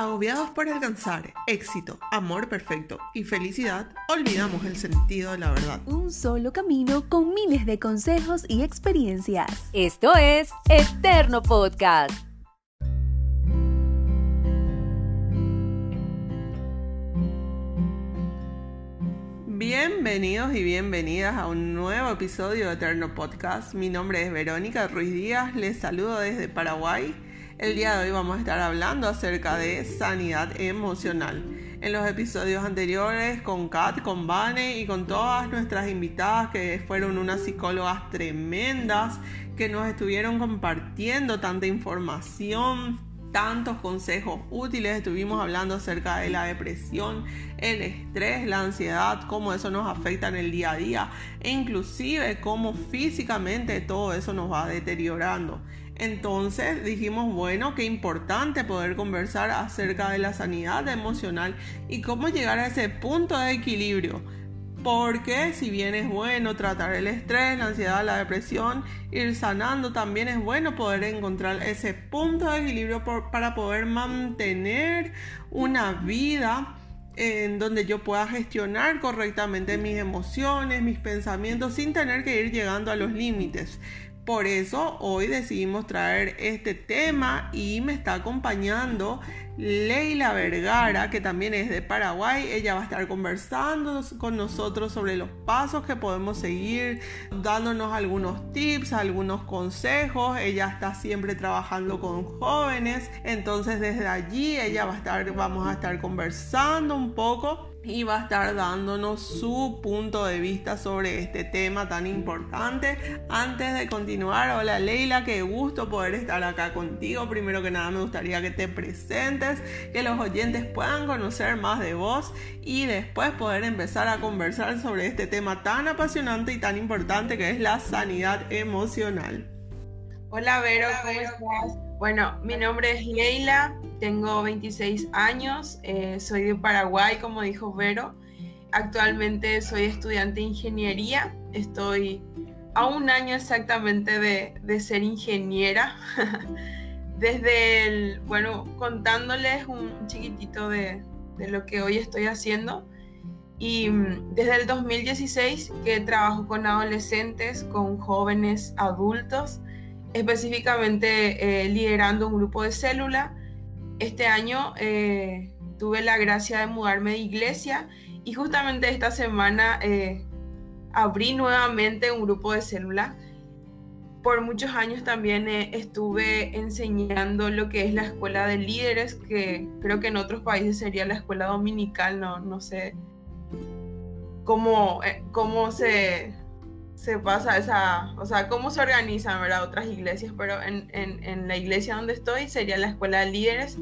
Agobiados por alcanzar éxito, amor perfecto y felicidad, olvidamos el sentido de la verdad. Un solo camino con miles de consejos y experiencias. Esto es Eterno Podcast. Bienvenidos y bienvenidas a un nuevo episodio de Eterno Podcast. Mi nombre es Verónica Ruiz Díaz, les saludo desde Paraguay. El día de hoy vamos a estar hablando acerca de sanidad emocional. En los episodios anteriores con Kat, con Vane y con todas nuestras invitadas que fueron unas psicólogas tremendas que nos estuvieron compartiendo tanta información, tantos consejos útiles. Estuvimos hablando acerca de la depresión, el estrés, la ansiedad, cómo eso nos afecta en el día a día e inclusive cómo físicamente todo eso nos va deteriorando. Entonces dijimos, bueno, qué importante poder conversar acerca de la sanidad emocional y cómo llegar a ese punto de equilibrio. Porque si bien es bueno tratar el estrés, la ansiedad, la depresión, ir sanando, también es bueno poder encontrar ese punto de equilibrio para poder mantener una vida en donde yo pueda gestionar correctamente mis emociones, mis pensamientos, sin tener que ir llegando a los límites. Por eso hoy decidimos traer este tema y me está acompañando Leila Vergara, que también es de Paraguay. Ella va a estar conversando con nosotros sobre los pasos que podemos seguir, dándonos algunos tips, algunos consejos. Ella está siempre trabajando con jóvenes, entonces desde allí ella va a estar, vamos a estar conversando un poco y va a estar dándonos su punto de vista sobre este tema tan importante. Antes de continuar, hola Leila, qué gusto poder estar acá contigo. Primero que nada me gustaría que te presentes, que los oyentes puedan conocer más de vos y después poder empezar a conversar sobre este tema tan apasionante y tan importante que es la sanidad emocional. Hola Vero, ¿cómo estás? Bueno, mi nombre es Leila, tengo 26 años, eh, soy de Paraguay, como dijo Vero. Actualmente soy estudiante de ingeniería, estoy a un año exactamente de, ser ingeniera. Desde el, bueno, contándoles un chiquitito de, de lo que hoy estoy haciendo. Y mm, desde el 2016 que trabajo con adolescentes, con jóvenes adultos, específicamente eh, liderando un grupo de célula este año eh, tuve la gracia de mudarme de iglesia y justamente esta semana eh, abrí nuevamente un grupo de célula. Por muchos años también estuve enseñando lo que es la escuela de líderes, que creo que en otros países sería la escuela dominical, no, no sé cómo, cómo se, se pasa esa, o sea, cómo se organizan, ¿verdad? Otras iglesias, pero en, la iglesia donde estoy sería la escuela de líderes.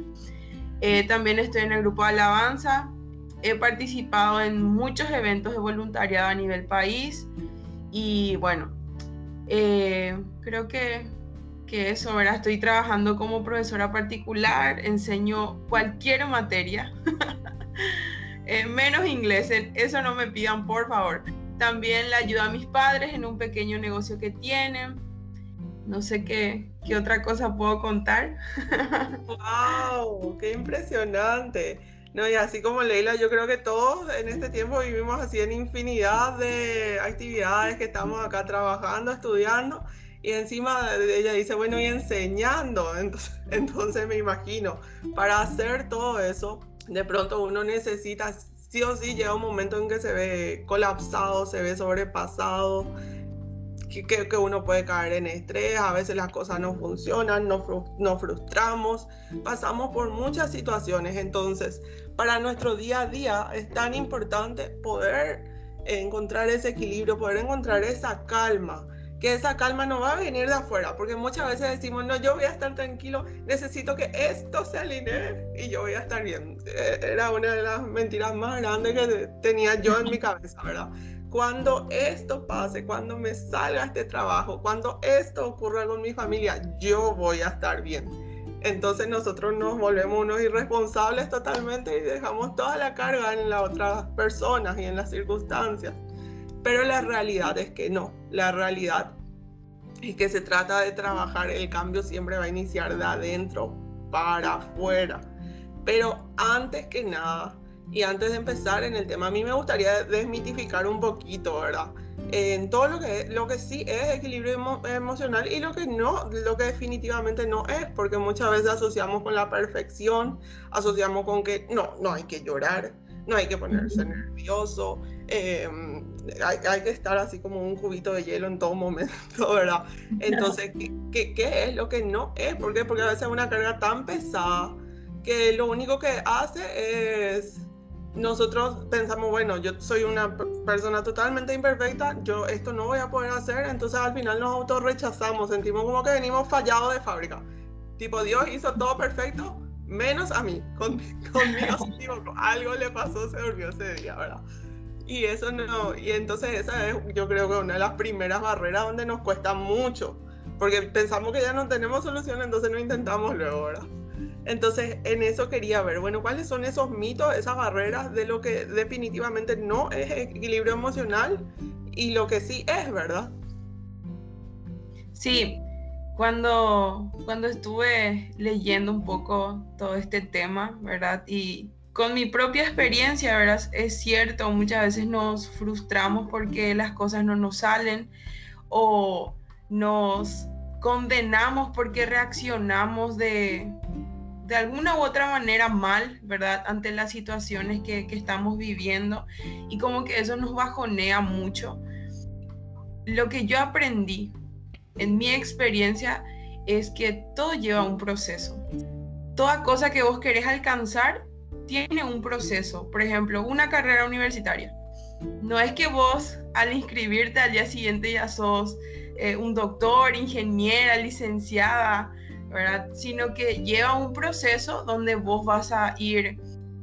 Eh, también estoy en el grupo de alabanza. He participado en muchos eventos de voluntariado a nivel país. Y bueno, eh, creo que, que eso, ¿verdad? Estoy trabajando como profesora particular, enseño cualquier materia, eh, menos inglés, eso no me pidan, por favor. También le ayudo a mis padres en un pequeño negocio que tienen. No sé qué, qué otra cosa puedo contar. ¡Wow! ¡Qué impresionante! No, y así como Leila, yo creo que todos en este tiempo vivimos así en infinidad de actividades que estamos acá trabajando, estudiando, y encima ella dice, bueno, y enseñando. Entonces, entonces me imagino, para hacer todo eso, de pronto uno necesita sí o sí llega un momento en que se ve colapsado, se ve sobrepasado, que, que, uno puede caer en estrés, a veces las cosas no funcionan, nos, nos frustramos, pasamos por muchas situaciones. Entonces, para nuestro día a día es tan importante poder encontrar ese equilibrio, poder encontrar esa calma que esa calma no va a venir de afuera, porque muchas veces decimos, no, yo voy a estar tranquilo, necesito que esto se alinee y yo voy a estar bien. Eh, era una de las mentiras más grandes que tenía yo en mi cabeza, ¿verdad? Cuando esto pase, cuando me salga este trabajo, cuando esto ocurra con mi familia, yo voy a estar bien. Entonces nosotros nos volvemos unos irresponsables totalmente y dejamos toda la carga en las otras personas y en las circunstancias. Pero la realidad es que no. La realidad es que se trata de trabajar. El cambio siempre va a iniciar de adentro para afuera. Pero antes que nada, y antes de empezar en el tema, a mí me gustaría desmitificar un poquito, ¿verdad? En todo lo que, lo que sí es equilibrio emocional y lo que no, lo que definitivamente no es, porque muchas veces asociamos con la perfección, asociamos con que no, no hay que llorar, no hay que ponerse nervioso, em, hay, que estar así como un cubito de hielo en todo momento, ¿verdad? Entonces, ¿qué, es lo que no es? ¿Por qué? Porque a veces es una carga tan pesada que lo único que hace es nosotros pensamos, bueno, yo soy una persona totalmente imperfecta, yo esto no voy a poder hacer, entonces al final nos autorrechazamos, sentimos como que venimos fallados de fábrica. Tipo, Dios hizo todo perfecto, menos a mí. Con, conmigo, algo le pasó, se durmió ese día, ¿verdad? Y eso no, y entonces esa es, yo creo que una de las primeras barreras donde nos cuesta mucho, porque pensamos que ya no tenemos solución, entonces no intentamos luego, ¿verdad? Entonces, en eso quería ver, bueno, cuáles son esos mitos, esas barreras de lo que definitivamente no es equilibrio emocional y lo que sí es, ¿verdad? Sí, cuando, cuando estuve leyendo un poco todo este tema, ¿verdad? Y con mi propia experiencia, ¿verdad? Es cierto, muchas veces nos frustramos porque las cosas no nos salen o nos condenamos porque reaccionamos de, de alguna u otra manera mal, ¿verdad? Ante las situaciones que, estamos viviendo y como que eso nos bajonea mucho. Lo que yo aprendí en mi experiencia es que todo lleva un proceso. Toda cosa que vos querés alcanzar tiene un proceso. Por ejemplo, una carrera universitaria. No es que vos al inscribirte al día siguiente ya sos eh, un doctor, ingeniera, licenciada, Sino que lleva un proceso donde vos vas a ir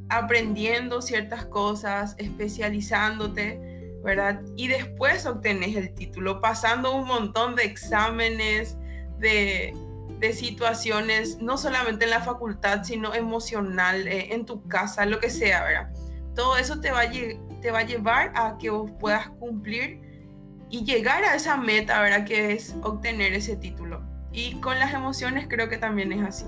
aprendiendo ciertas cosas, especializándote, ¿verdad? Y después obtenés el título, pasando un montón de exámenes, de, situaciones, no solamente en la facultad, sino emocional, eh, en tu casa, lo que sea, ¿verdad? Todo eso te va, a, te va a llevar a que vos puedas cumplir y llegar a esa meta, ¿verdad? Que es obtener ese título. Y con las emociones creo que también es así.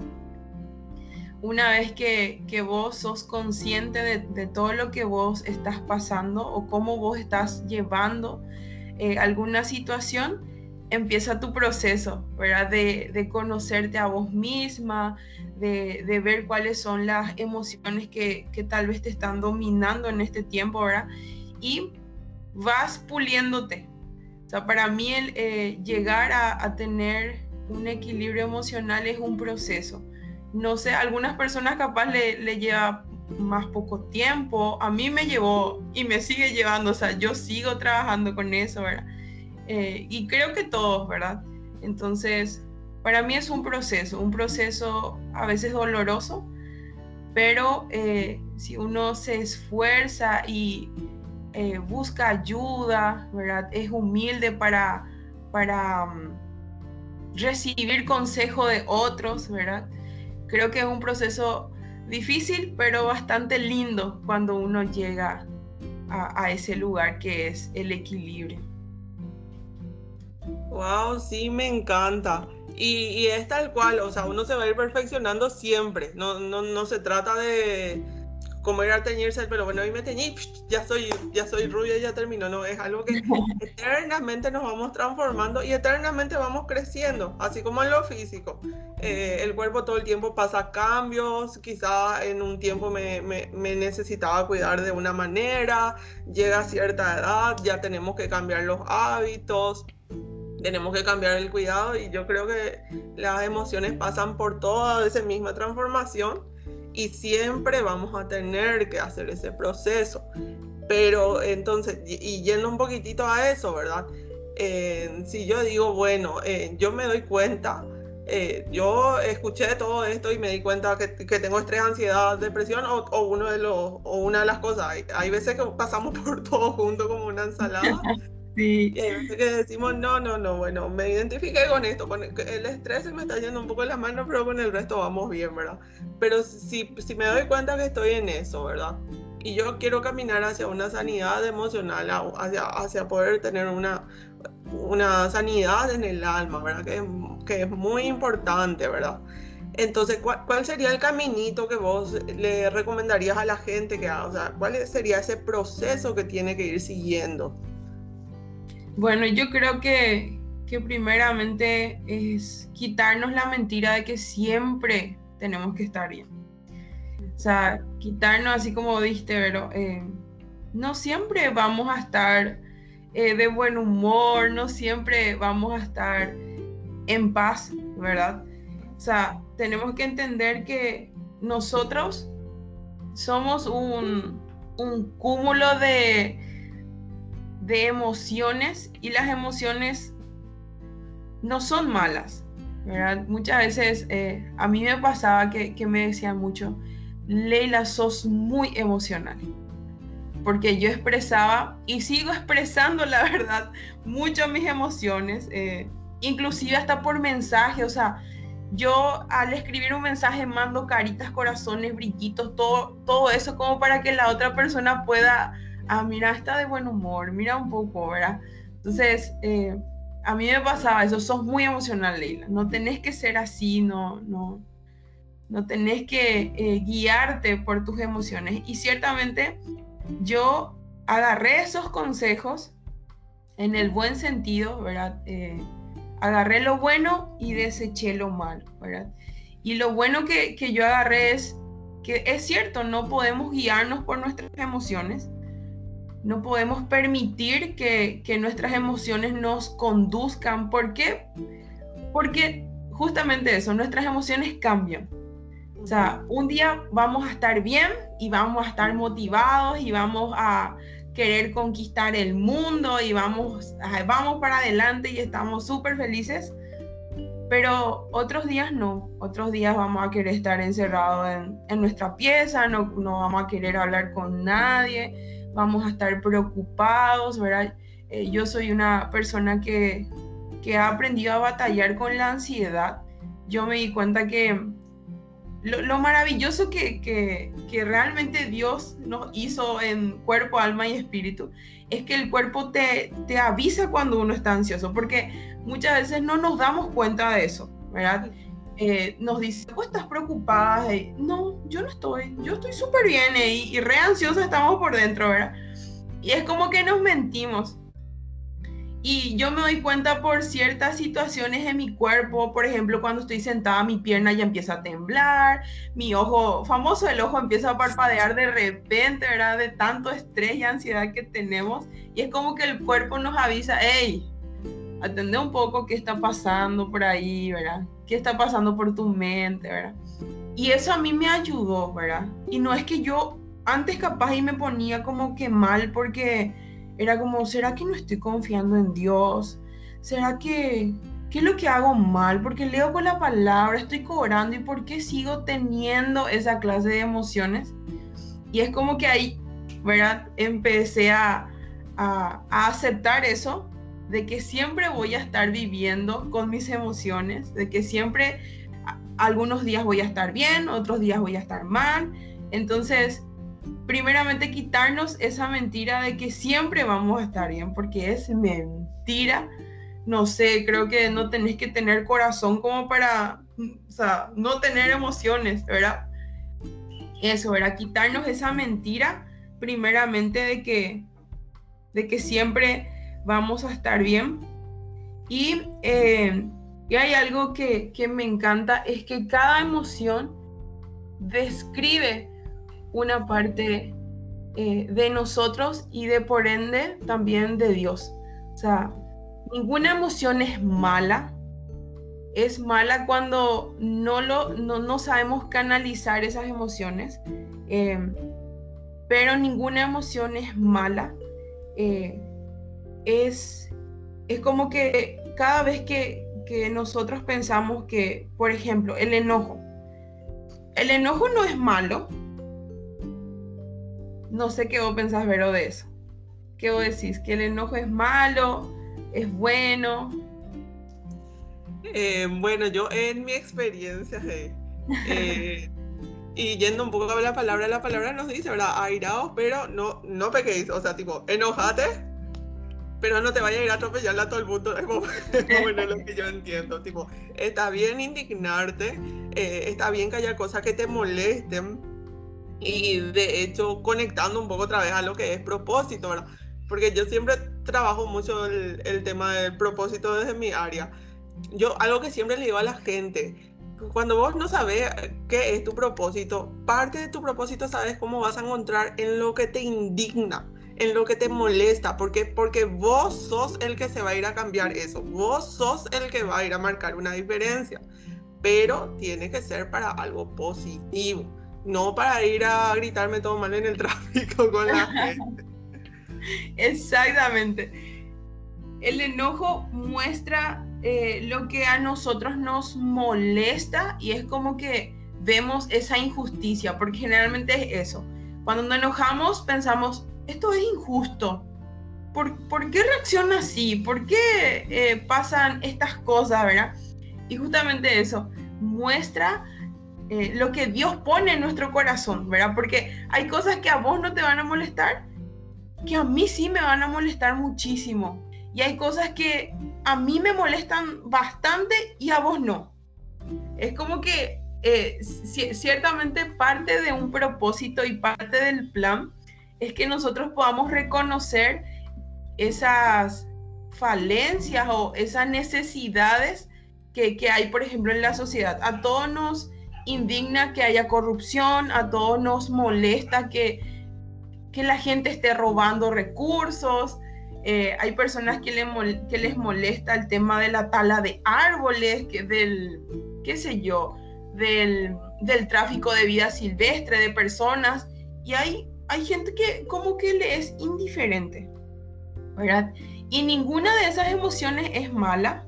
Una vez que, vos sos consciente de, todo lo que vos estás pasando o cómo vos estás llevando eh, alguna situación, empieza tu proceso, ¿verdad? De, conocerte a vos misma, de, ver cuáles son las emociones que, tal vez te están dominando en este tiempo, ¿verdad? Y vas puliéndote. O sea, para mí el eh, llegar a, a tener un equilibrio emocional es un proceso. No sé, algunas personas capaz le, le lleva más poco tiempo, a mí me llevó y me sigue llevando, o sea, yo sigo trabajando con eso, ¿verdad? Eh, y creo que todos, ¿verdad? Entonces, para mí es un proceso, un proceso a veces doloroso, pero eh, si uno se esfuerza y eh, busca ayuda, ¿verdad? Es humilde para, para mm, recibir consejo de otros, ¿verdad? Creo que es un proceso difícil, pero bastante lindo cuando uno llega a, ese lugar que es el equilibrio. Wow, sí, me encanta. Y, y, es tal cual, o sea, uno se va a ir perfeccionando siempre. No, no, no se trata de, como ir a teñirse el pelo, bueno, hoy me teñí, ya soy, ya soy rubia y ya terminó, no, es algo que eternamente nos vamos transformando y eternamente vamos creciendo, así como en lo físico. Eh, el cuerpo todo el tiempo pasa cambios, quizá en un tiempo me, me, me, necesitaba cuidar de una manera, llega a cierta edad, ya tenemos que cambiar los hábitos, tenemos que cambiar el cuidado y yo creo que las emociones pasan por toda esa misma transformación y siempre vamos a tener que hacer ese proceso. Pero entonces, y, yendo un poquitito a eso, ¿verdad? Eh, si yo digo, bueno, eh, yo me doy cuenta, eh, yo escuché todo esto y me di cuenta que, que tengo estrés, ansiedad, depresión o, o, uno de los, o una de las cosas. Hay, hay veces que pasamos por todo junto como una ensalada. Sí. Veces que decimos, no, no, no, bueno, me identifiqué con esto, con el estrés se me está yendo un poco las manos, pero con el resto vamos bien, ¿verdad? Pero si, si me doy cuenta que estoy en eso, ¿verdad? Y yo quiero caminar hacia una sanidad emocional, hacia, hacia poder tener una, una sanidad en el alma, ¿verdad? Que, que es muy importante, ¿verdad? Entonces, ¿cuál, sería el caminito que vos le recomendarías a la gente que haga? O sea, ¿cuál sería ese proceso que tiene que ir siguiendo? Bueno, yo creo que, que primeramente es quitarnos la mentira de que siempre tenemos que estar bien. O sea, quitarnos así como diste, pero eh, no siempre vamos a estar eh, de buen humor, no siempre vamos a estar en paz, ¿verdad? O sea, tenemos que entender que nosotros somos un, un cúmulo de, de emociones y las emociones no son malas, ¿verdad? Muchas veces eh, a mí me pasaba que, que me decían mucho, Leila, sos muy emocional. Porque yo expresaba y sigo expresando, la verdad, mucho mis emociones, eh, inclusive hasta por mensaje. O sea, yo al escribir un mensaje mando caritas, corazones, brillitos, todo, todo eso como para que la otra persona pueda, ah, mira, está de buen humor, mira un poco, ¿verdad? Entonces, eh, a mí me pasaba eso, sos muy emocional, Leila. No tenés que ser así, no, no, no tenés que eh, guiarte por tus emociones. Y ciertamente yo agarré esos consejos en el buen sentido, ¿verdad? Eh, agarré lo bueno y deseché lo malo, ¿verdad? Y lo bueno que, yo agarré es que es cierto, no podemos guiarnos por nuestras emociones, no podemos permitir que, que nuestras emociones nos conduzcan. ¿Por qué? Porque justamente eso, nuestras emociones cambian. O sea, un día vamos a estar bien y vamos a estar motivados y vamos a querer conquistar el mundo y vamos, vamos para adelante y estamos súper felices. Pero otros días no, otros días vamos a querer estar encerrados en, en nuestra pieza, no, no, vamos a querer hablar con nadie, vamos a estar preocupados, ¿verdad? Eh, yo soy una persona que, que ha aprendido a batallar con la ansiedad. Yo me di cuenta que lo, maravilloso que, realmente Dios nos hizo en cuerpo, alma y espíritu es que el cuerpo te, te avisa cuando uno está ansioso, porque muchas veces no nos damos cuenta de eso, ¿verdad? Eh, nos dice, ¿vos estás preocupada? no, yo no estoy, yo estoy súper bien y, y re ansiosa estamos por dentro, ¿verdad? Y es como que nos mentimos. Y yo me doy cuenta por ciertas situaciones en mi cuerpo, por ejemplo, cuando estoy sentada, mi pierna ya empieza a temblar, mi ojo, famoso el ojo, empieza a parpadear de repente, ¿verdad? De tanto estrés y ansiedad que tenemos. Y es como que el cuerpo nos avisa, hey, atende un poco qué está pasando por ahí, ¿verdad? ¿Qué está pasando por tu mente, ¿verdad? Y eso a mí me ayudó, ¿verdad? Y no es que yo antes capaz y me ponía como que mal porque era como, ¿será que no estoy confiando en Dios? ¿Será que, qué es lo que hago mal? Porque leo con la palabra, estoy cobrando y por qué sigo teniendo esa clase de emociones? Y es como que ahí, ¿verdad? Empecé a, a, a aceptar eso, de que siempre voy a estar viviendo con mis emociones, de que siempre algunos días voy a estar bien, otros días voy a estar mal. Entonces, primeramente quitarnos esa mentira de que siempre vamos a estar bien, porque es mentira. No sé, creo que no tenés que tener corazón como para, o sea, no tener emociones, ¿verdad? Eso, ¿verdad? Quitarnos esa mentira primeramente de que, de que siempre vamos a estar bien. Y, eh, y hay algo que, que me encanta, es que cada emoción describe una parte eh, de nosotros y de por ende también de Dios. O sea, ninguna emoción es mala. Es mala cuando no, lo, no, sabemos canalizar esas emociones. Em, pero ninguna emoción es mala. Eh, es, es como que cada vez que, que nosotros pensamos que, por ejemplo, el enojo. El enojo no es malo, no sé qué vos pensás, Vero, de eso. ¿Qué vos decís? ¿Que el enojo es malo? ¿Es bueno? Eh, bueno, yo en mi experiencia, eh, y yendo un poco a la palabra, la palabra nos dice, ¿verdad? Airaos, pero no, no pequéis. O sea, tipo, enojate, pero no te vaya a ir a atropellar a todo el mundo. Es bueno lo que yo entiendo. Tipo, está bien indignarte, eh, está bien que haya cosas que te molesten. Y de hecho, conectando un poco otra vez a lo que es propósito, ¿verdad? Porque yo siempre trabajo mucho el, el tema del propósito desde mi área. Yo, algo que siempre le digo a la gente, cuando vos no sabes qué es tu propósito, parte de tu propósito sabes cómo vas a encontrar en lo que te indigna en lo que te molesta, porque, porque vos sos el que se va a ir a cambiar eso, vos sos el que va a ir a marcar una diferencia, pero tiene que ser para algo positivo, no para ir a gritarme todo mal en el tráfico con la gente. Exactamente. El enojo muestra eh, lo que a nosotros nos molesta y es como que vemos esa injusticia, porque generalmente es eso. Cuando nos enojamos pensamos, esto es injusto. ¿Por, ¿por qué reacciona así? ¿Por qué eh, pasan estas cosas, verdad? Y justamente eso muestra eh, lo que Dios pone en nuestro corazón, ¿verdad? Porque hay cosas que a vos no te van a molestar, que a mí sí me van a molestar muchísimo. Y hay cosas que a mí me molestan bastante y a vos no. Es como que eh, ciertamente parte de un propósito y parte del plan es que nosotros podamos reconocer esas falencias o esas necesidades que, hay, por ejemplo, en la sociedad. A todos nos indigna que haya corrupción, a todos nos molesta que, que la gente esté robando recursos. Eh, hay personas que, que les molesta el tema de la tala de árboles, que del, qué sé yo, del, del tráfico de vida silvestre, de personas. Y hay hay gente que como que le es indiferente, ¿verdad? Y ninguna de esas emociones es mala.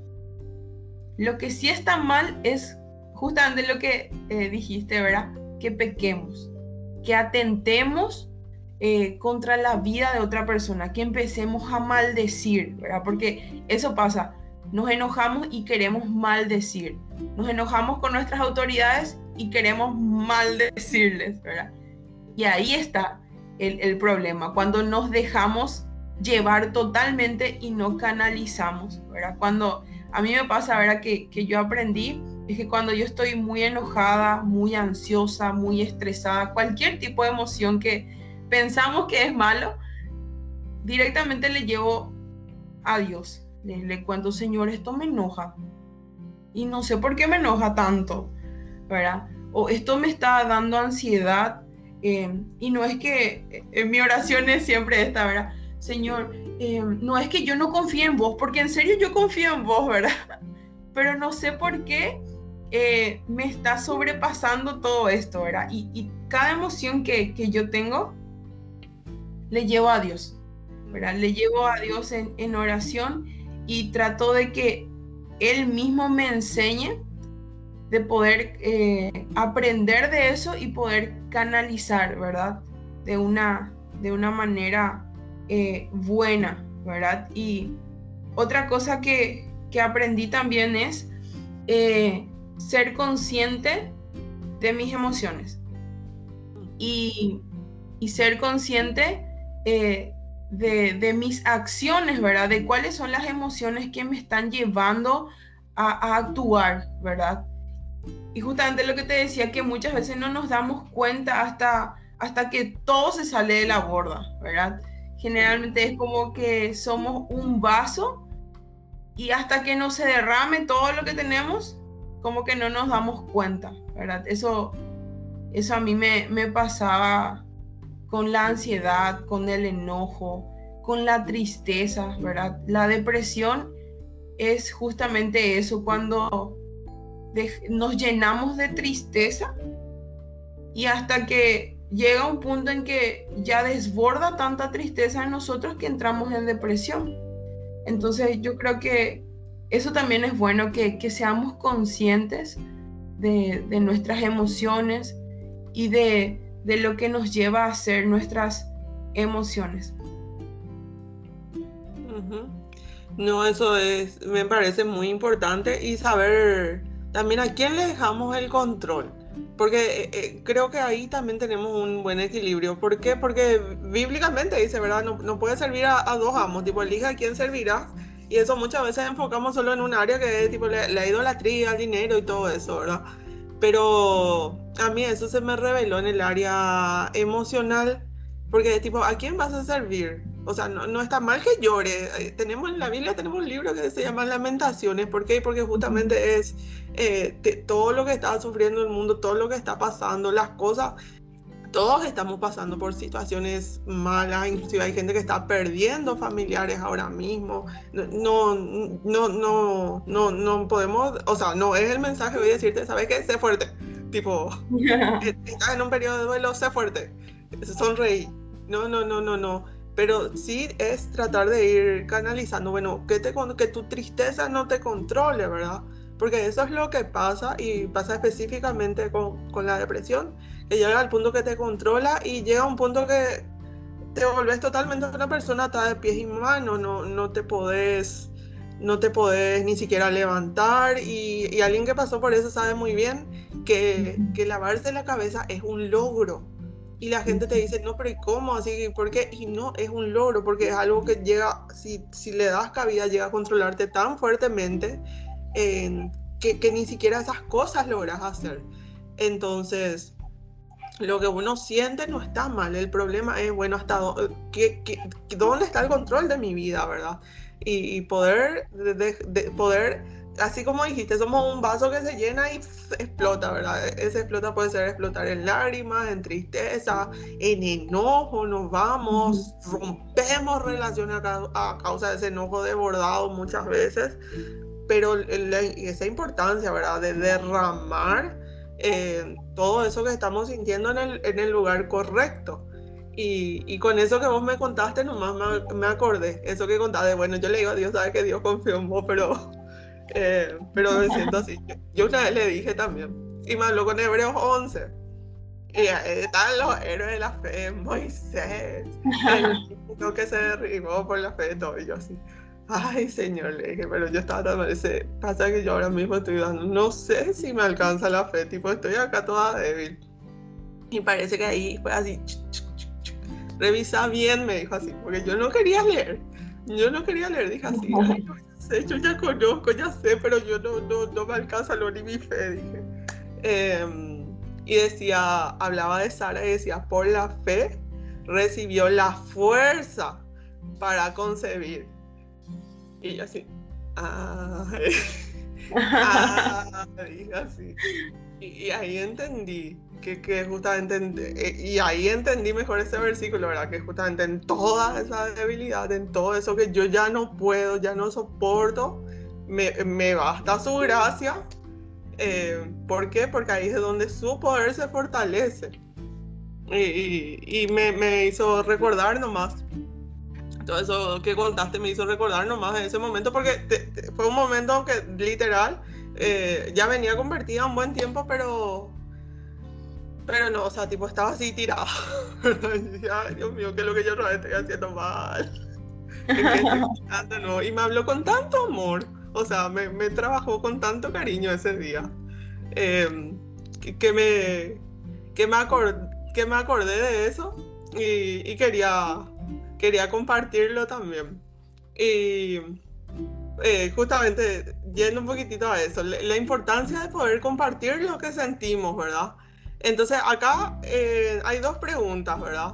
Lo que sí está mal es justamente lo que eh, dijiste, ¿verdad? Que pequemos, que atentemos eh, contra la vida de otra persona, que empecemos a maldecir, ¿verdad? Porque eso pasa, nos enojamos y queremos maldecir, nos enojamos con nuestras autoridades y queremos maldecirles, ¿verdad? Y ahí está el, problema, cuando nos dejamos llevar totalmente y no canalizamos, ¿verdad? Cuando a mí me pasa, ¿verdad? Que, que yo aprendí es que cuando yo estoy muy enojada, muy ansiosa, muy estresada, cualquier tipo de emoción que pensamos que es malo, directamente le llevo a Dios. Le, le cuento, Señor, esto me enoja. Y no sé por qué me enoja tanto, ¿verdad? O esto me está dando ansiedad Em, y no es que en eh, mi oración es siempre esta, ¿verdad? Señor, em, no es que yo no confíe en vos, porque en serio yo confío en vos, ¿verdad? Pero no sé por qué eh, me está sobrepasando todo esto, ¿verdad? Y, cada emoción que, que, yo tengo, le llevo a Dios, ¿verdad? Le llevo a Dios en, en oración y trato de que Él mismo me enseñe de poder eh, aprender de eso y poder canalizar, ¿verdad? De una, de una manera eh, buena, ¿verdad? Y otra cosa que, que aprendí también es eh, ser consciente de mis emociones y, y ser consciente de, de, mis acciones, ¿verdad? De cuáles son las emociones que me están llevando a, a actuar, ¿verdad? Y justamente lo que te decía, que muchas veces no nos damos cuenta hasta, hasta que todo se sale de la borda, ¿verdad? Generalmente es como que somos un vaso y hasta que no se derrame todo lo que tenemos, como que no nos damos cuenta, ¿verdad? Eso, eso a mí me, me pasaba con la ansiedad, con el enojo, con la tristeza, ¿verdad? La depresión es justamente eso, cuando nos llenamos de tristeza y hasta que llega un punto en que ya desborda tanta tristeza en nosotros que entramos en depresión. Entonces yo creo que eso también es bueno, que, seamos conscientes de, nuestras emociones y de, lo que nos lleva a ser nuestras emociones. No, eso es, me parece muy importante y saber también a quién le dejamos el control. Porque eh, eh, creo que ahí también tenemos un buen equilibrio. ¿Por qué? Porque bíblicamente dice, ¿verdad? No, no puedes servir a, dos amos, tipo, elija a quién servirás. Y eso muchas veces enfocamos solo en un área que es tipo la, la idolatría, el dinero y todo eso, ¿verdad? Pero a mí eso se me reveló en el área emocional, porque tipo, ¿a quién vas a servir? O sea, no, no, está mal que llore. Eh, tenemos en la Biblia, tenemos un libro que se llama Lamentaciones. ¿Por qué? Porque justamente es eh, todo lo que está sufriendo el mundo, todo lo que está pasando, las cosas. Todos estamos pasando por situaciones malas, inclusive hay gente que está perdiendo familiares ahora mismo. No, no, no, no, no, podemos, o sea, no es el mensaje, voy a decirte, ¿sabes qué? Sé fuerte. Tipo, estás en un periodo de duelo, sé fuerte. Sonreí. No, no, no, no, no pero sí es tratar de ir canalizando, bueno, que, te, que tu tristeza no te controle, ¿verdad? Porque eso es lo que pasa y pasa específicamente con, con la depresión, que llega al punto que te controla y llega a un punto que te volvés totalmente una persona atada de pies y manos, no, no te podés no te podés ni siquiera levantar y, y, alguien que pasó por eso sabe muy bien que, que lavarse la cabeza es un logro, y la gente te dice, no, pero ¿y cómo? Así, ¿por qué? Y no, es un logro, porque es algo que llega, si, si le das cabida, llega a controlarte tan fuertemente que, que, ni siquiera esas cosas logras hacer. Entonces, lo que uno siente no está mal, el problema es, bueno, hasta dónde, dónde está el control de mi vida, ¿verdad? Y, poder, de, poder así como dijiste, somos un vaso que se llena y explota, ¿verdad? Ese explota puede ser explotar en lágrimas, en tristeza, en enojo, nos vamos, rompemos relaciones a, causa de ese enojo desbordado muchas veces, pero esa importancia, ¿verdad? De derramar eh, todo eso que estamos sintiendo en el, en el lugar correcto. Y, y, con eso que vos me contaste, nomás me, me, acordé. Eso que contaste, bueno, yo le digo a Dios, sabes que Dios confía en vos, pero eh, pero me siento así. Yo una vez le dije también, y me habló con Hebreos 11. Y ahí están los héroes de la fe, Moisés, el que se derribó por la fe de todo. Y yo así, ay Señor, le dije, pero yo estaba tan ese Pasa que yo ahora mismo estoy dando, no sé si me alcanza la fe, tipo, estoy acá toda débil. Y parece que ahí fue así, revisa bien, me dijo así, porque yo no quería leer. Yo no quería leer, dije así, yo ya conozco, ya sé, pero yo no, no, no me alcanza lo ni mi fe, dije. Em, y decía, hablaba de Sara y decía, por la fe recibió la fuerza para concebir. Y yo así, ah, ah dije así. Y, ahí entendí que, que justamente, eh, y ahí entendí mejor ese versículo, ¿verdad? Que justamente en toda esa debilidad, en todo eso que yo ya no puedo, ya no soporto, me, me basta su gracia. Eh, ¿Por qué? Porque ahí es donde su poder se fortalece. Y, y, me, me, hizo recordar nomás. Todo eso que contaste me hizo recordar nomás en ese momento, porque fue un momento que literal eh, ya venía convertida un buen tiempo, pero. Pero no, o sea, tipo, estaba así tirada. y Ay, Dios mío, ¿qué es lo que yo no estoy haciendo mal? y me habló con tanto amor. O sea, me, me trabajó con tanto cariño ese día. Em, que, me, que, me que me acordé de eso y, y quería, quería compartirlo también. Y eh, justamente yendo un poquitito a eso, la importancia de poder compartir lo que sentimos, ¿verdad? Entonces acá eh, hay dos preguntas, ¿verdad?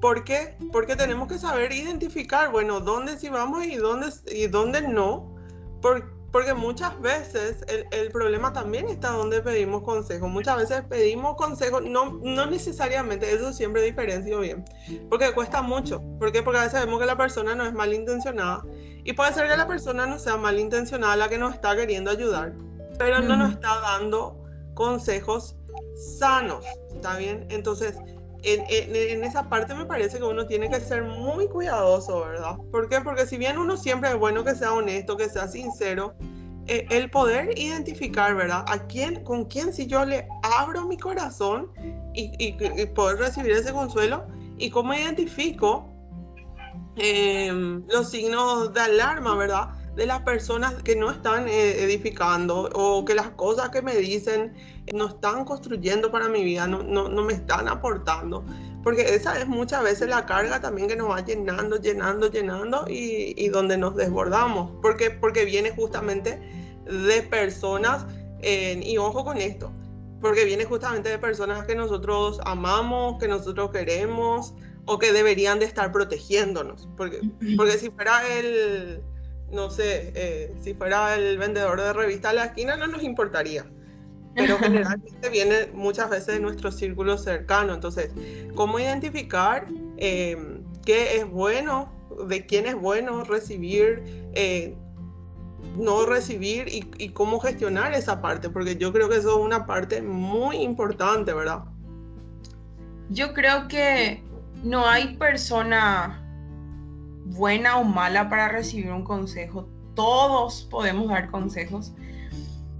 ¿Por qué? Porque tenemos que saber identificar, bueno, dónde sí vamos y dónde, y dónde no. porque muchas veces el, el, problema también está donde pedimos consejo. Muchas veces pedimos consejo, no, no necesariamente, eso siempre diferencio bien, porque cuesta mucho. ¿Por qué? Porque a veces vemos que la persona no es malintencionada y puede ser que la persona no sea malintencionada la que nos está queriendo ayudar, pero no nos está dando consejos sanos, ¿está bien? Entonces, en, en, esa parte me parece que uno tiene que ser muy cuidadoso, ¿verdad? ¿Por qué? Porque si bien uno siempre es bueno que sea honesto, que sea sincero, eh, el poder identificar, ¿verdad? A quién, con quién si yo le abro mi corazón y, y, poder recibir ese consuelo y cómo identifico Em, los signos de alarma, ¿verdad? De las personas que no están eh, edificando o que las cosas que me dicen no están construyendo para mi vida, no, no, no me están aportando. Porque esa es muchas veces la carga también que nos va llenando, llenando, llenando y, y donde nos desbordamos. Porque, porque viene justamente de personas, y ojo con esto, porque viene justamente de personas que nosotros amamos, que nosotros queremos o que deberían de estar protegiéndonos. Porque, porque si fuera el, no sé, eh, si fuera el vendedor de revista a la esquina no nos importaría. Pero generalmente viene muchas veces de nuestro círculo cercano. Entonces, ¿cómo identificar eh, qué es bueno, de quién es bueno recibir, eh, no recibir y, y, cómo gestionar esa parte? Porque yo creo que eso es una parte muy importante, ¿verdad? Yo creo que no hay persona buena o mala para recibir un consejo. Todos podemos dar consejos.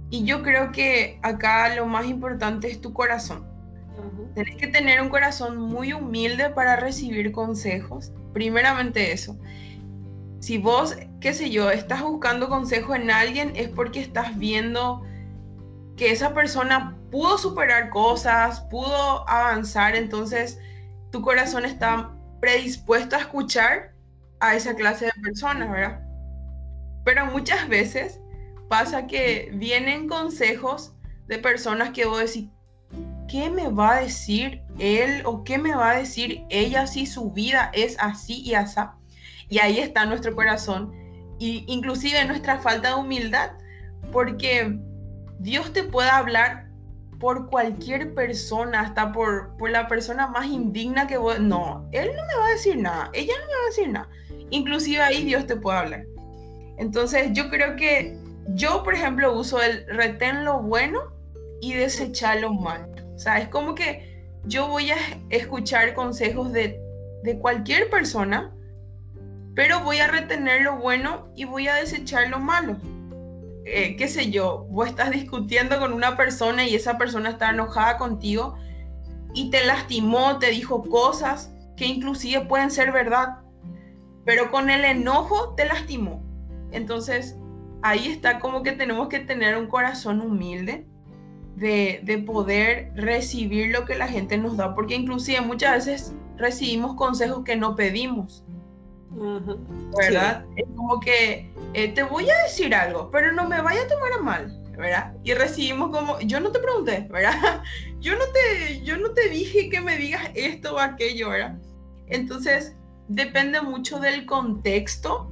Y yo creo que acá lo más importante es tu corazón. Tienes que tener un corazón muy humilde para recibir consejos. Primeramente eso. Si vos, qué sé yo, estás buscando consejo en alguien, es porque estás viendo que esa persona pudo superar cosas, pudo avanzar, entonces tu corazón está predispuesto a escuchar a esa clase de personas, ¿verdad? Pero muchas veces pasa que vienen consejos de personas que vos decís, ¿qué me va a decir él o qué me va a decir ella si su vida es así y así? Y ahí está nuestro corazón y inclusive nuestra falta de humildad, porque Dios te puede hablar por cualquier persona, hasta por, por la persona más indigna que vos. No, él no me va a decir nada, ella no me va a decir nada inclusive ahí Dios te puede hablar. Entonces yo creo que yo, por ejemplo, uso el retén lo bueno y desechar lo malo. O sea, es como que yo voy a escuchar consejos de, de cualquier persona, pero voy a retener lo bueno y voy a desechar lo malo. Eh, qué sé yo, vos estás discutiendo con una persona y esa persona está enojada contigo y te lastimó, te dijo cosas que inclusive pueden ser verdad, pero con el enojo te lastimó. Entonces, ahí está como que tenemos que tener un corazón humilde de, poder recibir lo que la gente nos da, porque inclusive muchas veces recibimos consejos que no pedimos. ¿Verdad? Es como que eh, te voy a decir algo, pero no me vaya a tomar a mal, ¿verdad? Y recibimos como, yo no te pregunté, ¿verdad? Yo no te, yo no te dije que me digas esto o aquello, ¿verdad? Entonces, depende mucho del contexto,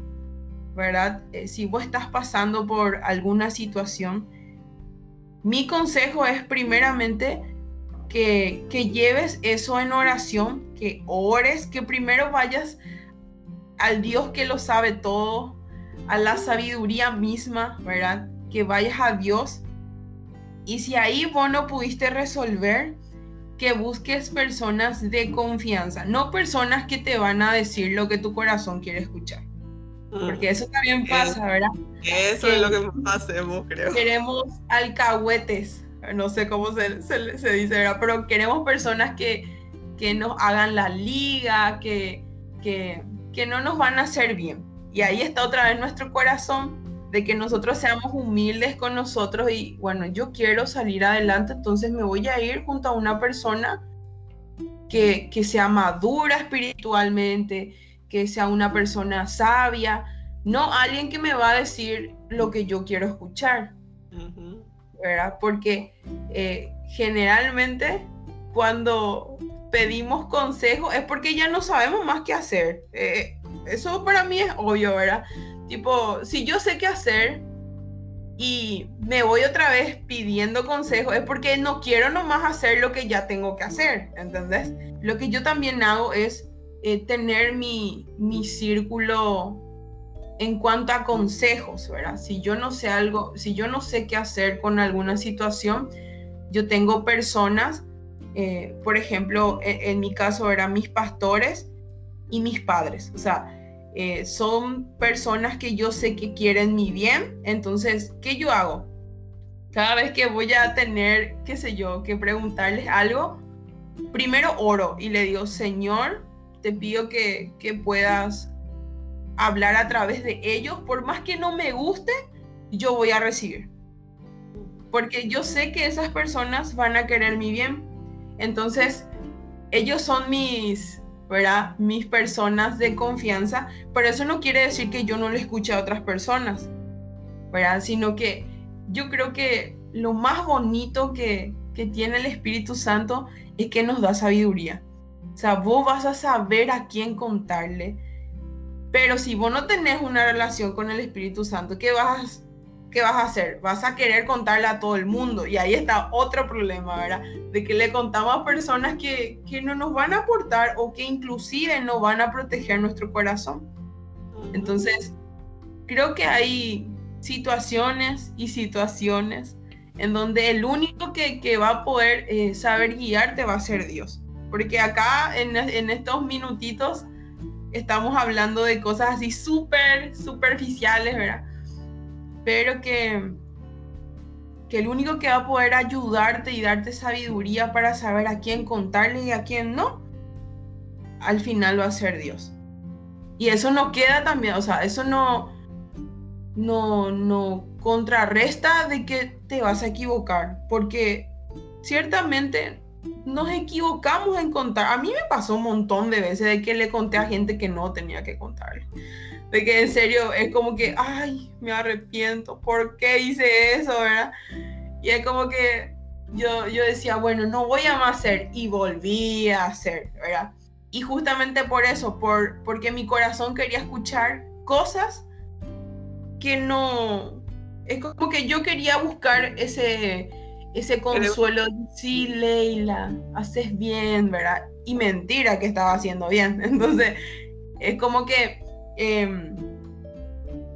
¿verdad? Eh, si vos estás pasando por alguna situación, mi consejo es primeramente que, que lleves eso en oración, que ores, que primero vayas al Dios que lo sabe todo, a la sabiduría misma, ¿verdad? Que vayas a Dios. Y si ahí vos no pudiste resolver, que busques personas de confianza, no personas que te van a decir lo que tu corazón quiere escuchar. Porque eso también pasa, ¿verdad? Eso es lo que hacemos, creo. Queremos alcahuetes, no sé cómo se, dice, ¿verdad? Pero queremos personas que, que nos hagan la liga, que, que, que no nos van a hacer bien. Y ahí está otra vez nuestro corazón de que nosotros seamos humildes con nosotros y bueno, yo quiero salir adelante, entonces me voy a ir junto a una persona que, que sea madura espiritualmente, que sea una persona sabia, no alguien que me va a decir lo que yo quiero escuchar, ¿verdad? Porque eh, generalmente cuando pedimos consejo es porque ya no sabemos más qué hacer. Eh, eso para mí es obvio, ¿verdad? Tipo, si yo sé qué hacer y me voy otra vez pidiendo consejos, es porque no quiero nomás hacer lo que ya tengo que hacer, ¿entendés? Lo que yo también hago es eh, tener mi, mi círculo en cuanto a consejos, ¿verdad? Si yo no sé algo, si yo no sé qué hacer con alguna situación, yo tengo personas, eh, por ejemplo, en, en, mi caso eran mis pastores y mis padres, o sea, eh, son personas que yo sé que quieren mi bien, entonces, ¿qué yo hago? Cada vez que voy a tener, qué sé yo, que preguntarles algo, primero oro y le digo, Señor, te pido que, que puedas hablar a través de ellos, por más que no me guste, yo voy a recibir. Porque yo sé que esas personas van a querer mi bien. Entonces, ellos son mis, ¿verdad? Mis personas de confianza, pero eso no quiere decir que yo no le escuche a otras personas, ¿verdad? Sino que yo creo que lo más bonito que, que tiene el Espíritu Santo es que nos da sabiduría. O sea, vos vas a saber a quién contarle. Pero si vos no tenés una relación con el Espíritu Santo, ¿qué vas, ¿qué vas a hacer? Vas a querer contarle a todo el mundo. Y ahí está otro problema, ¿verdad? De que le contamos a personas que, que no nos van a aportar o que inclusive no van a proteger nuestro corazón. Entonces, creo que hay situaciones y situaciones en donde el único que, que va a poder eh, saber guiarte va a ser Dios. Porque acá en, en estos minutitos estamos hablando de cosas así súper superficiales, ¿verdad? Pero que, que el único que va a poder ayudarte y darte sabiduría para saber a quién contarle y a quién no, al final va a ser Dios. Y eso no queda también, o sea, eso no, no, no contrarresta de que te vas a equivocar, porque ciertamente nos equivocamos en contar. A mí me pasó un montón de veces de que le conté a gente que no tenía que contarle. De que en serio es como que, ay, me arrepiento, ¿por qué hice eso, verdad? Y es como que yo, yo decía, bueno, no voy a más hacer y volví a hacer, ¿verdad? Y justamente por eso, por, porque mi corazón quería escuchar cosas que no... Es como que yo quería buscar ese, ese consuelo, sí, Leila, haces bien, ¿verdad? Y mentira que estaba haciendo bien. Entonces, es como que em,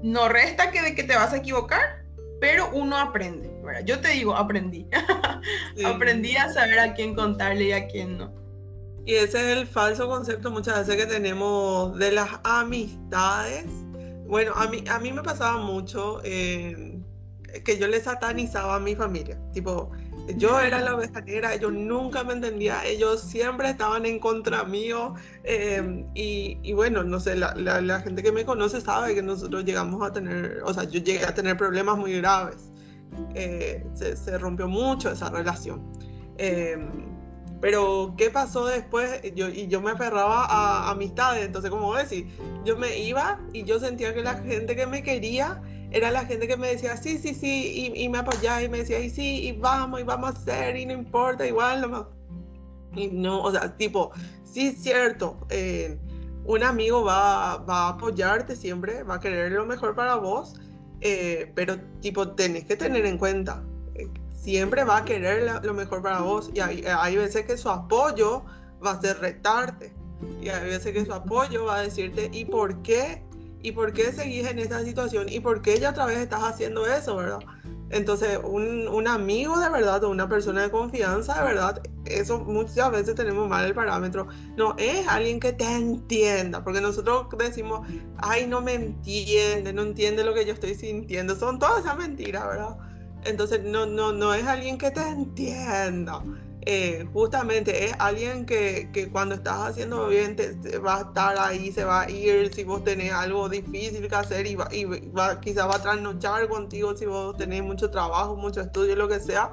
no resta que de que te vas a equivocar, pero uno aprende, ¿verdad? Yo te digo, aprendí. aprendí a saber a quién contarle y a quién no. Y ese es el falso concepto muchas veces que tenemos de las amistades. Bueno, a mí, a mí me pasaba mucho. Eh, que yo le satanizaba a mi familia. Tipo, yo era la oveja negra, ellos nunca me entendían, ellos siempre estaban en contra mío. Em, y, bueno, no sé, la, la, gente que me conoce sabe que nosotros llegamos a tener, o sea, yo llegué a tener problemas muy graves. Eh, se, se, rompió mucho esa relación. Em, pero, ¿qué pasó después? Yo, y yo me aferraba a amistades, entonces, como decir, yo me iba y yo sentía que la gente que me quería era la gente que me decía, sí, sí, sí, y, me apoyaba y me decía, y sí, y vamos, y vamos a hacer, y no importa, igual, no Y no, o sea, tipo, sí es cierto, eh, un amigo va, va, a apoyarte siempre, va a querer lo mejor para vos, eh, pero tipo, tenés que tener en cuenta, eh, siempre va a querer lo mejor para vos, y hay, hay veces que su apoyo va a ser retarte, y hay veces que su apoyo va a decirte, ¿y por qué ¿y por qué seguís en esa situación? ¿Y por qué ya otra vez estás haciendo eso, verdad? Entonces, un, un, amigo de verdad o una persona de confianza de verdad, eso muchas veces tenemos mal el parámetro. No es alguien que te entienda, porque nosotros decimos, ay, no me entiende, no entiende lo que yo estoy sintiendo. Son todas esas mentiras, ¿verdad? Entonces, no, no, no es alguien que te entienda. Eh, justamente es alguien que, que, cuando estás haciendo bien te, va a estar ahí, se va a ir si vos tenés algo difícil que hacer y, va, y va, quizá va a trasnochar contigo si vos tenés mucho trabajo, mucho estudio, lo que sea.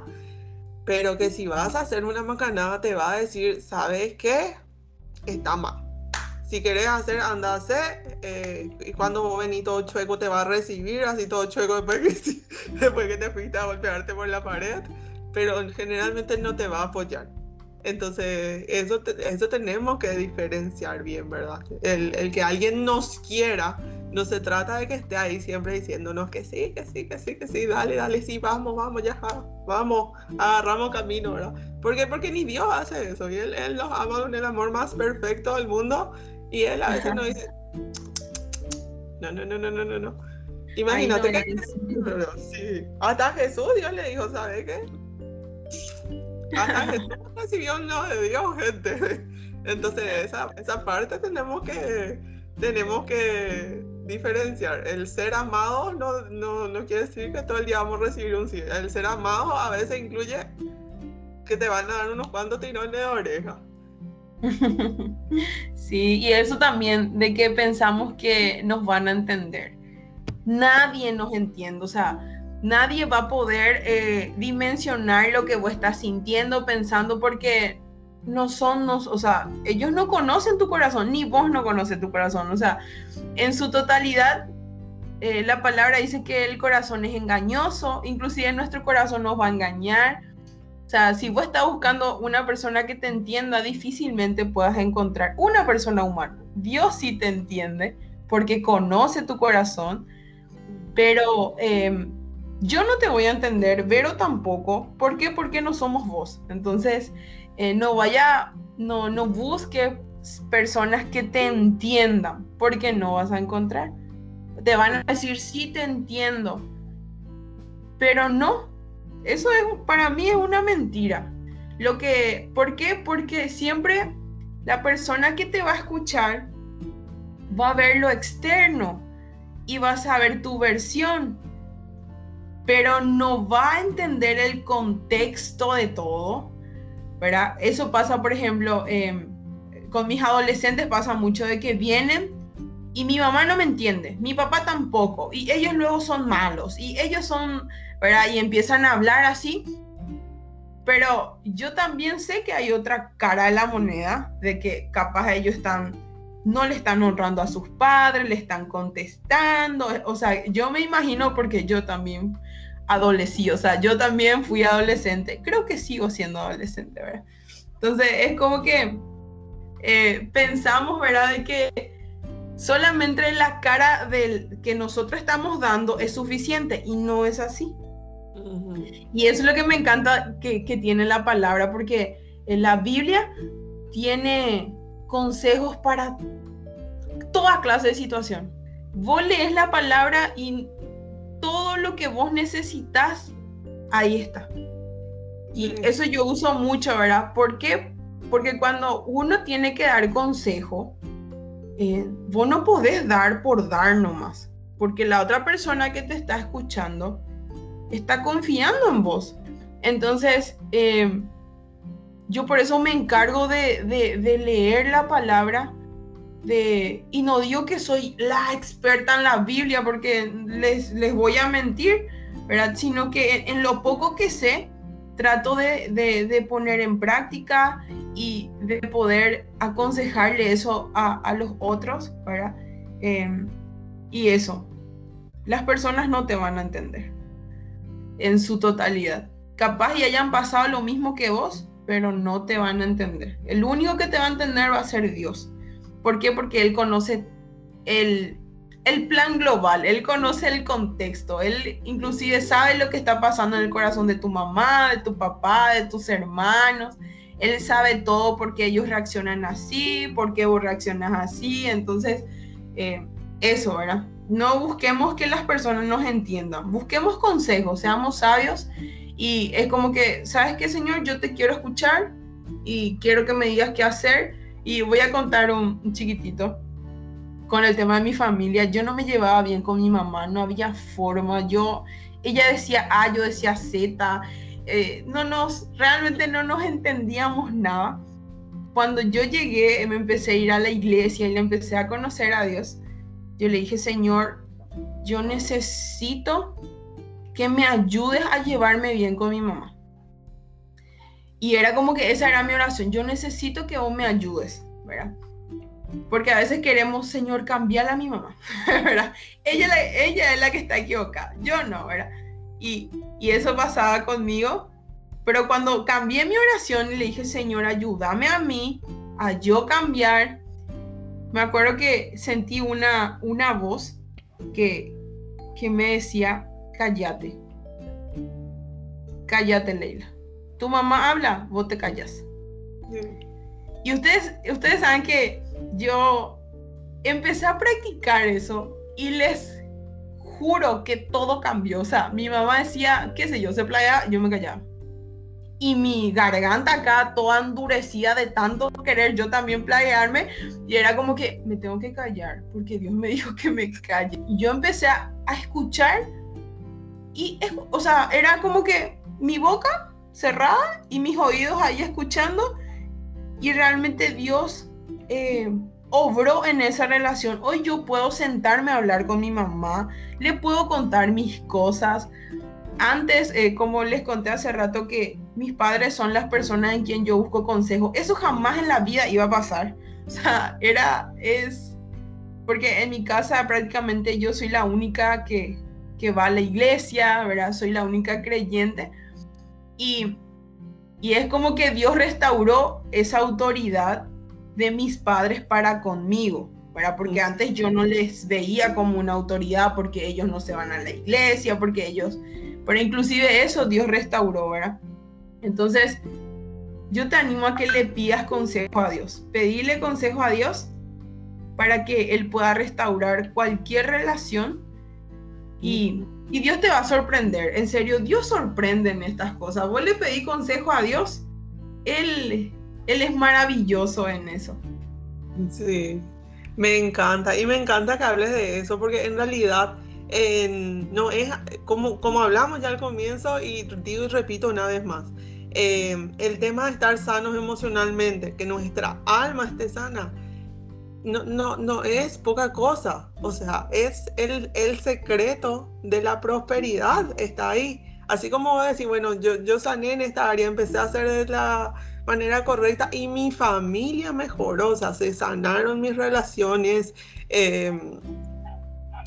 Pero que si vas a hacer una macanada te va a decir, ¿sabes qué? Está mal. Si querés hacer, anda a hacer. Eh, y cuando vos venís todo chueco te va a recibir, así todo chueco después que, después que te fuiste a golpearte por la pared pero generalmente no te va a apoyar. Entonces, eso, eso tenemos que diferenciar bien, ¿verdad? El, el, que alguien nos quiera, no se trata de que esté ahí siempre diciéndonos que sí, que sí, que sí, que sí, dale, dale, sí, vamos, vamos, ya, vamos, agarramos camino, ¿verdad? ¿Por qué? Porque ni Dios hace eso, y Él, él nos ama con el amor más perfecto del mundo, y Él a veces nos dice, no, no, no, no, no, no, no. Imagínate que... Sí. Hasta Jesús Dios le dijo, ¿sabe qué? Ajá, recibió un no de Dios, gente. Entonces, esa, esa parte tenemos que, tenemos que diferenciar. El ser amado no, no, no, quiere decir que todo el día vamos a recibir un sí. El ser amado a veces incluye que te van a dar unos cuantos tirones de oreja. Sí, y eso también de que pensamos que nos van a entender. Nadie nos entiende, o sea, nadie va a poder eh, dimensionar lo que vos estás sintiendo, pensando, porque no son, o sea, ellos no conocen tu corazón, ni vos no conoces tu corazón, o sea, en su totalidad, eh, la palabra dice que el corazón es engañoso, inclusive nuestro corazón nos va a engañar, o sea, si vos estás buscando una persona que te entienda, difícilmente puedas encontrar una persona humana. Dios sí te entiende porque conoce tu corazón, pero em, yo no te voy a entender, Vero tampoco. ¿Por qué? Porque no somos vos. Entonces, eh, no vaya, no, no busque personas que te entiendan, porque no vas a encontrar. Te van a decir, sí te entiendo, pero no, eso es, para mí es una mentira. Lo que, ¿Por qué? Porque siempre la persona que te va a escuchar va a ver lo externo y va a saber tu versión, pero no va a entender el contexto de todo, ¿verdad? Eso pasa, por ejemplo, em, con mis adolescentes pasa mucho de que vienen y mi mamá no me entiende, mi papá tampoco, y ellos luego son malos, y ellos son y empiezan a hablar así. Pero yo también sé que hay otra cara de la moneda, de que capaz ellos están, no le están honrando a sus padres, le están contestando. O sea, yo me imagino porque yo también adolecí, o sea, yo también fui adolescente, creo que sigo siendo adolescente, ¿verdad? Entonces es como que eh, pensamos, ¿verdad? De que solamente la cara del que nosotros estamos dando es suficiente y no es así. Y eso es lo que me encanta que, tiene la palabra, porque en la Biblia tiene consejos para toda clase de situación. Vos lees la palabra y todo lo que vos necesitas, ahí está. Y eso yo uso mucho, ¿verdad? ¿Por qué? Porque cuando uno tiene que dar consejo, eh, vos no podés dar por dar nomás. Porque la otra persona que te está escuchando está confiando en vos. Entonces, eh, yo por eso me encargo de, leer la palabra. De, y no digo que soy la experta en la Biblia porque les, les voy a mentir, ¿verdad? Sino que en, lo poco que sé, trato de, poner en práctica y de poder aconsejarle eso a, los otros, ¿verdad? Eh, y eso, las personas no te van a entender en su totalidad. Capaz y hayan pasado lo mismo que vos, pero no te van a entender. El único que te va a entender va a ser Dios. ¿Por qué? Porque Él conoce el, el plan global, Él conoce el contexto, Él inclusive sabe lo que está pasando en el corazón de tu mamá, de tu papá, de tus hermanos. Él sabe todo porque ellos reaccionan así, porque vos reaccionas así. Entonces, eh, eso, ¿verdad? No busquemos que las personas nos entiendan, busquemos consejos, seamos sabios y es como que, ¿sabes qué, Señor? Yo te quiero escuchar y quiero que me digas qué hacer y voy a contar un, chiquitito con el tema de mi familia. Yo no me llevaba bien con mi mamá, no había forma. Yo, ella decía A, yo decía Z. Eh, no nos, realmente no nos entendíamos nada. Cuando yo llegué, me empecé a ir a la iglesia y le empecé a conocer a Dios yo le dije, Señor, yo necesito que me ayudes a llevarme bien con mi mamá. Y era como que esa era mi oración, yo necesito que vos me ayudes, ¿verdad? Porque a veces queremos, Señor, cambiar a mi mamá, ¿verdad? Ella, ella es la que está equivocada, yo no, ¿verdad? Y, y eso pasaba conmigo, pero cuando cambié mi oración y le dije, Señor, ayúdame a mí a yo cambiar, me acuerdo que sentí una, una voz que, que me decía, cállate. Cállate, Leila. Tu mamá habla, vos te callas. Y ustedes, ustedes saben que yo empecé a practicar eso y les juro que todo cambió. O sea, mi mamá decía, qué sé yo, se playa, yo me callaba y mi garganta acá toda endurecida de tanto querer yo también playarme y era como que me tengo que callar porque Dios me dijo que me calle. Y yo empecé a, escuchar y, o sea, era como que mi boca cerrada y mis oídos ahí escuchando y realmente Dios eh, obró en esa relación. Hoy yo puedo sentarme a hablar con mi mamá, le puedo contar mis cosas. Antes, eh, como les conté hace rato, que mis padres son las personas en quien yo busco consejo, eso jamás en la vida iba a pasar. O sea, era, es, porque en mi casa prácticamente yo soy la única que, que va a la iglesia, ¿verdad? Soy la única creyente. Y, y es como que Dios restauró esa autoridad de mis padres para conmigo, ¿verdad? Porque antes yo no les veía como una autoridad porque ellos no se van a la iglesia, porque ellos, pero inclusive eso Dios restauró, ¿verdad? Entonces, yo te animo a que le pidas consejo a Dios. Pedirle consejo a Dios para que Él pueda restaurar cualquier relación y, y, Dios te va a sorprender. En serio, Dios sorprende en estas cosas. Vos le pedí consejo a Dios, Él, él es maravilloso en eso. Sí, me encanta. Y me encanta que hables de eso, porque en realidad no es como, como hablamos ya al comienzo, y digo y repito una vez más. Eh, el tema de estar sanos emocionalmente, que nuestra alma esté sana, no, no, no es poca cosa. O sea, es el, el secreto de la prosperidad, está ahí. Así como decir, bueno, yo, yo sané en esta área, empecé a hacer de la manera correcta y mi familia mejoró, o sea, se sanaron mis relaciones. Em,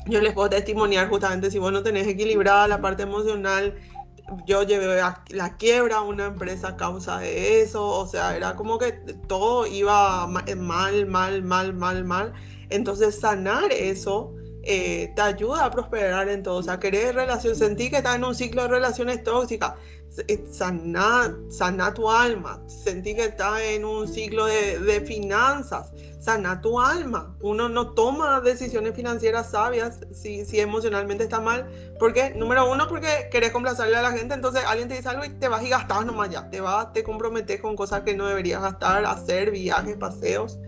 yo les puedo testimoniar justamente si vos no tenés equilibrada la parte emocional, yo llevé a la quiebra a una empresa a causa de eso, o sea, era como que todo iba mal, mal, mal, mal, mal. Entonces sanar eso eh, te ayuda a prosperar en todo, o sea, querer relación, sentí que estás en un ciclo de relaciones tóxicas, sana, sana tu alma. Sentí que está en un ciclo de, de, finanzas. Sana tu alma. Uno no toma decisiones financieras sabias si, si emocionalmente está mal. Porque, número uno, porque querés complacerle a la gente. Entonces alguien te dice algo y te vas y gastas nomás ya. Te vas, te comprometes con cosas que no deberías gastar, hacer viajes, paseos.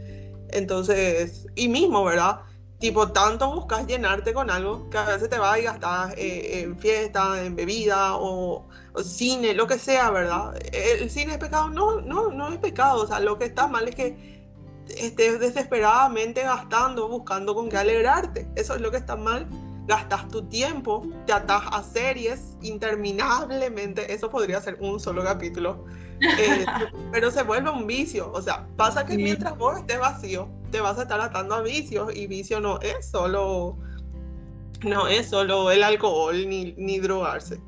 Entonces, y mismo, ¿verdad? Tipo, tanto buscas llenarte con algo que a veces te vas y gastas eh, en fiesta, en bebida o, cine, lo que sea, ¿verdad? ¿El cine es pecado? No, no, no es pecado. O sea, lo que está mal es que estés desesperadamente gastando, buscando con qué alegrarte. Eso es lo que está mal. Gastas tu tiempo, te atas a series interminablemente. Eso podría ser un solo capítulo. Eh, pero se vuelve un vicio. O sea, pasa que mientras vos estés vacío, te vas a estar atando a vicios y vicio no es solo no es solo el alcohol ni, ni drogarse.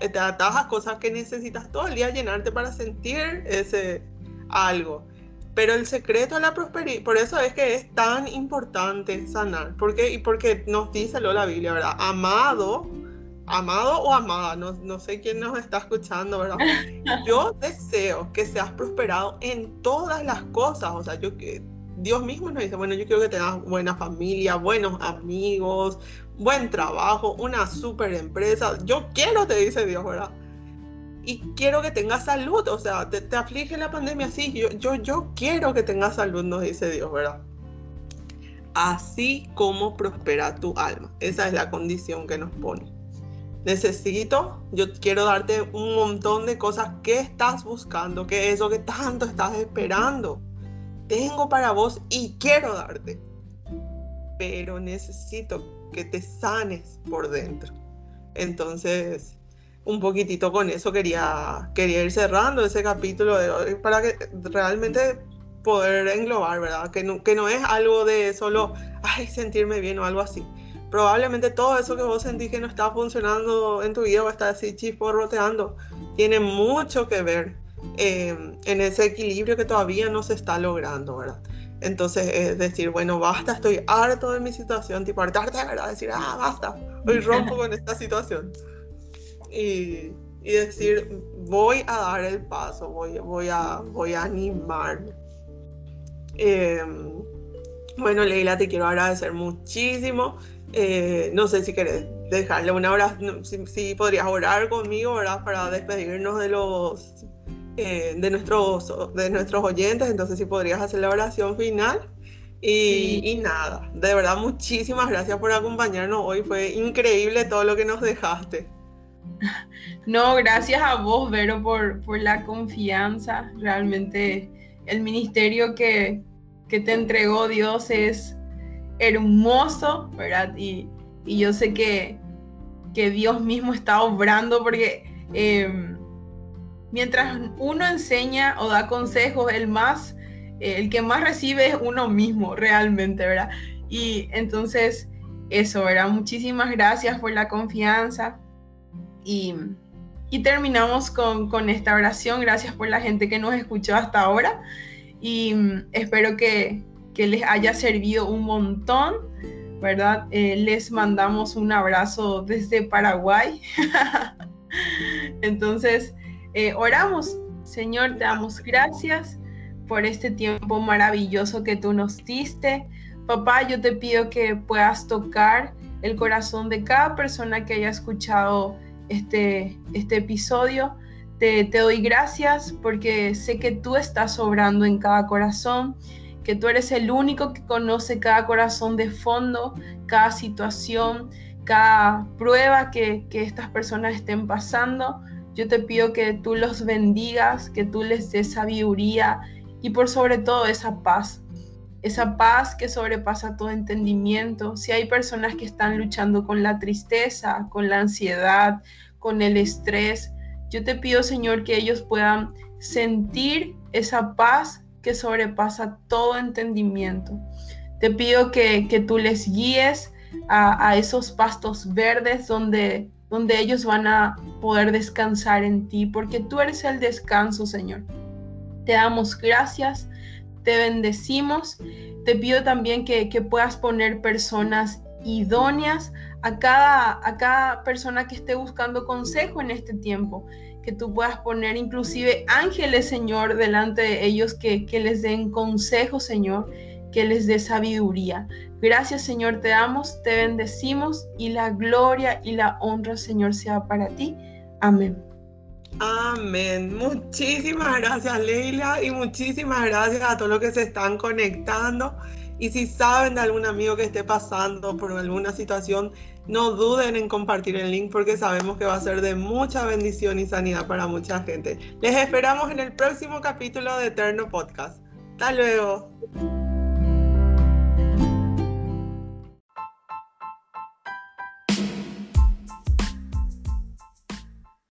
Te atas a cosas que necesitas todo el día llenarte para sentir ese algo. Pero el secreto a la prosperidad, por eso es que es tan importante sanar. porque Y porque nos dice lo la Biblia, ¿verdad? Amado, amado o amada, no, no sé quién nos está escuchando, ¿verdad? Yo deseo que seas prosperado en todas las cosas. O sea, yo Dios mismo nos dice, bueno, yo quiero que tengas buena familia, buenos amigos, buen trabajo, una super empresa. Yo quiero, te dice Dios, ¿verdad? Y quiero que tengas salud, o sea, te, aflige la pandemia, sí, yo, yo, yo quiero que tengas salud, nos dice Dios, ¿verdad? Así como prospera tu alma. Esa es la condición que nos pone. Necesito, yo quiero darte un montón de cosas que estás buscando, que es eso que tanto estás esperando tengo para vos y quiero darte, pero necesito que te sanes por dentro. Entonces, un poquitito con eso quería, quería ir cerrando ese capítulo para que realmente poder englobar, ¿verdad? Que no, que no es algo de solo, ay, sentirme bien o algo así. Probablemente todo eso que vos sentís que no está funcionando en tu vida o está así chisporroteando, tiene mucho que ver Em, en ese equilibrio que todavía no se está logrando, ¿verdad? Entonces es decir, bueno, basta, estoy harto de mi situación, tipo hartarte verdad, decir, ah, basta, hoy rompo con esta situación. Y, y, decir, voy a dar el paso, voy, voy, a, voy a animarme. Em, bueno, Leila, te quiero agradecer muchísimo. Eh, no sé si querés dejarle una hora, si, si podrías orar conmigo, ¿verdad? Para despedirnos de los eh, de, nuestros, de nuestros oyentes, entonces si podrías hacer la oración final. Y, y, nada, de verdad muchísimas gracias por acompañarnos hoy, fue increíble todo lo que nos dejaste. No, gracias a vos, Vero, por, por la confianza. Realmente el ministerio que, que te entregó Dios es hermoso, ¿verdad? Y, y yo sé que, que, Dios mismo está obrando porque em, mientras uno enseña o da consejos, el más, el que más recibe es uno mismo realmente, ¿verdad? Y entonces, eso, ¿verdad? Muchísimas gracias por la confianza y, y terminamos con, con esta oración. Gracias por la gente que nos escuchó hasta ahora y mm, espero que, que les haya servido un montón, ¿verdad? Eh, les mandamos un abrazo desde Paraguay. Entonces, eh, oramos. Señor, te damos gracias por este tiempo maravilloso que tú nos diste. Papá, yo te pido que puedas tocar el corazón de cada persona que haya escuchado este, este episodio te, doy gracias porque sé que tú estás obrando en cada corazón, que tú eres el único que conoce cada corazón de fondo, cada situación, cada prueba que, que estas personas estén pasando. Yo te pido que tú los bendigas, que tú les des sabiduría y por sobre todo esa paz, esa paz que sobrepasa todo entendimiento. Si hay personas que están luchando con la tristeza, con la ansiedad, con el estrés, yo te pido, Señor, que ellos puedan sentir esa paz que sobrepasa todo entendimiento. Te pido que, tú les guíes a, esos pastos verdes donde, donde ellos van a poder descansar en ti, porque tú eres el descanso, Señor. Te damos gracias, te bendecimos. Te pido también que, que puedas poner personas idóneas a cada, a cada persona que esté buscando consejo en este tiempo, que tú puedas poner inclusive ángeles, Señor, delante de ellos que, que les den consejo, Señor, que les dé sabiduría. Gracias, Señor, te damos, te bendecimos y la gloria y la honra, Señor, sea para ti. Amén. Amén. Muchísimas gracias, Leila, y muchísimas gracias a todos los que se están conectando. Y si saben de algún amigo que esté pasando por alguna situación, no duden en compartir el link porque sabemos que va a ser de mucha bendición y sanidad para mucha gente. Les esperamos en el próximo capítulo de Eterno Podcast. Hasta luego.